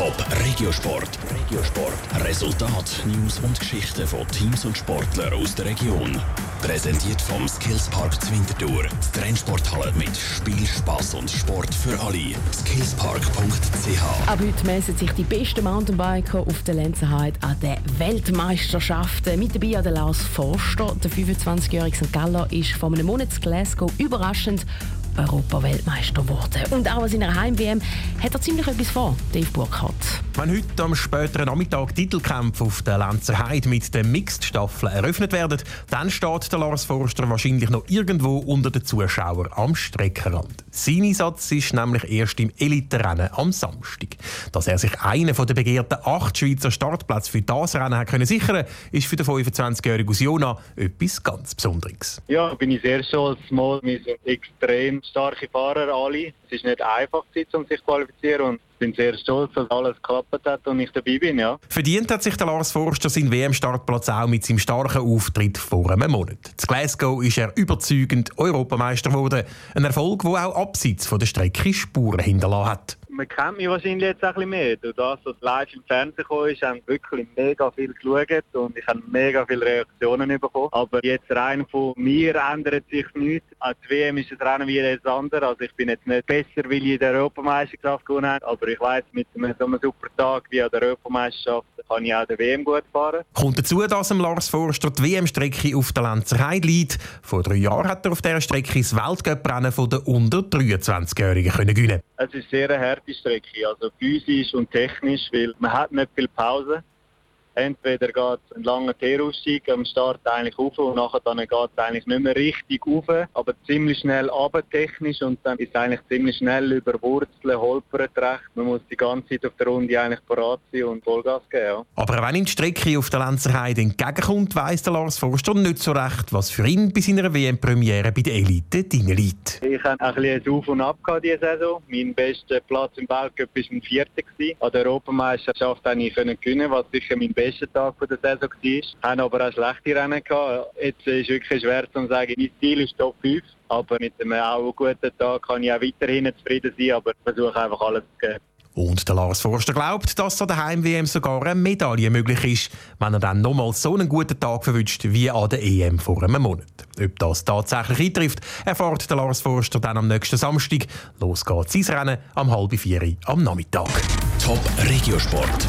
Top Regiosport. Regiosport. Resultat, News und Geschichten von Teams und Sportlern aus der Region. Präsentiert vom Skillspark Zwintertour. Die Trennsporthalle mit Spiel, Spass und Sport für alle. Skillspark.ch. Ab heute messen sich die besten Mountainbiker auf der Lenzerheide an den Weltmeisterschaften. Mit dabei an der Lars Forster. Der 25-jährige St. Galler ist vor einem Monat in Glasgow überraschend Europaweltmeister geworden. Und auch an seiner Heim-WM hat er ziemlich etwas vor, Dave Burkhardt. Wenn heute am späteren Nachmittag Titelkämpfe auf der Lenzer Heide mit den Mixed-Staffeln eröffnet werden, dann steht der Lars Forster wahrscheinlich noch irgendwo unter den Zuschauern am Streckenrand. Sein Einsatz ist nämlich erst im Elite-Rennen am Samstag. Dass er sich einen der begehrten acht Schweizer Startplätze für das Rennen hat können sichern ist für den 25-jährigen aus Jona etwas ganz Besonderes. Ja, bin ich sehr stolz. Mal, wir sind extrem starke Fahrer alle. Es ist nicht einfach, um sich zu qualifizieren und bin sehr stolz, dass alles geklappt hat und ich dabei bin. Ja. Verdient hat sich der Lars Forster seinen WM-Startplatz auch mit seinem starken Auftritt vor einem Monat. In Glasgow ist er überzeugend Europameister geworden. Ein Erfolg, der auch abseits von der Strecke Spuren hinterlassen hat man kennt mich wahrscheinlich jetzt ein bisschen mehr. Durch das, was live im Fernsehen gekommen ist, haben wirklich mega viel geschaut und ich habe mega viele Reaktionen bekommen. Aber jetzt rein von mir ändert sich nichts. Als WM ist das Rennen wieder jetzt anders. Also ich bin jetzt nicht besser, weil ich in der Europameisterschaft gewonnen habe, aber ich weiß mit so einem super Tag wie an der Europameisterschaft kann ich auch der WM gut fahren. Kommt dazu, dass Lars Forster die WM-Strecke auf der Lenzer Heide liegt. Vor drei Jahren hat er auf dieser Strecke das Weltcuprennen der unter 23-Jährigen gewinnen Es ist sehr eine harte Strecke, also physisch und technisch, weil man hat nicht viel Pause entweder geht ein langer T-Ausstieg am Start eigentlich auf und nachher dann geht es eigentlich nicht mehr richtig auf, aber ziemlich schnell technisch und dann ist es eigentlich ziemlich schnell über Wurzeln, holpert recht. Man muss die ganze Zeit auf der Runde eigentlich parat sein und Vollgas geben. Ja. Aber wenn ihm die Strecke auf der Lenzerheide entgegenkommt, weiss der Lars Forster nicht so recht, was für ihn bei seiner WM-Premiere bei der Elite drin liegt. Ich hatte ein bisschen Auf und Ab diese Saison. Mein bester Platz im Weltcup war mein vierter. An der Europameisterschaft konnte ich gewinnen, was sicher mein besten Tag der Saison war. Haben aber auch schlechte Rennen gehabt. Jetzt ist es wirklich schwer zu sagen, mein Ziel ist Top 5. Aber mit einem auch guten Tag kann ich auch weiterhin zufrieden sein, aber ich versuche einfach alles zu geben. Und der Lars Forster glaubt, dass an der Heim-WM sogar eine Medaille möglich ist, wenn er dann nochmals so einen guten Tag verwünscht wie an der EM vor einem Monat. Ob das tatsächlich eintrifft, erfahrt der Lars Forster dann am nächsten Samstag. Los geht's ins Rennen am halb vier am Nachmittag. Top Regiosport.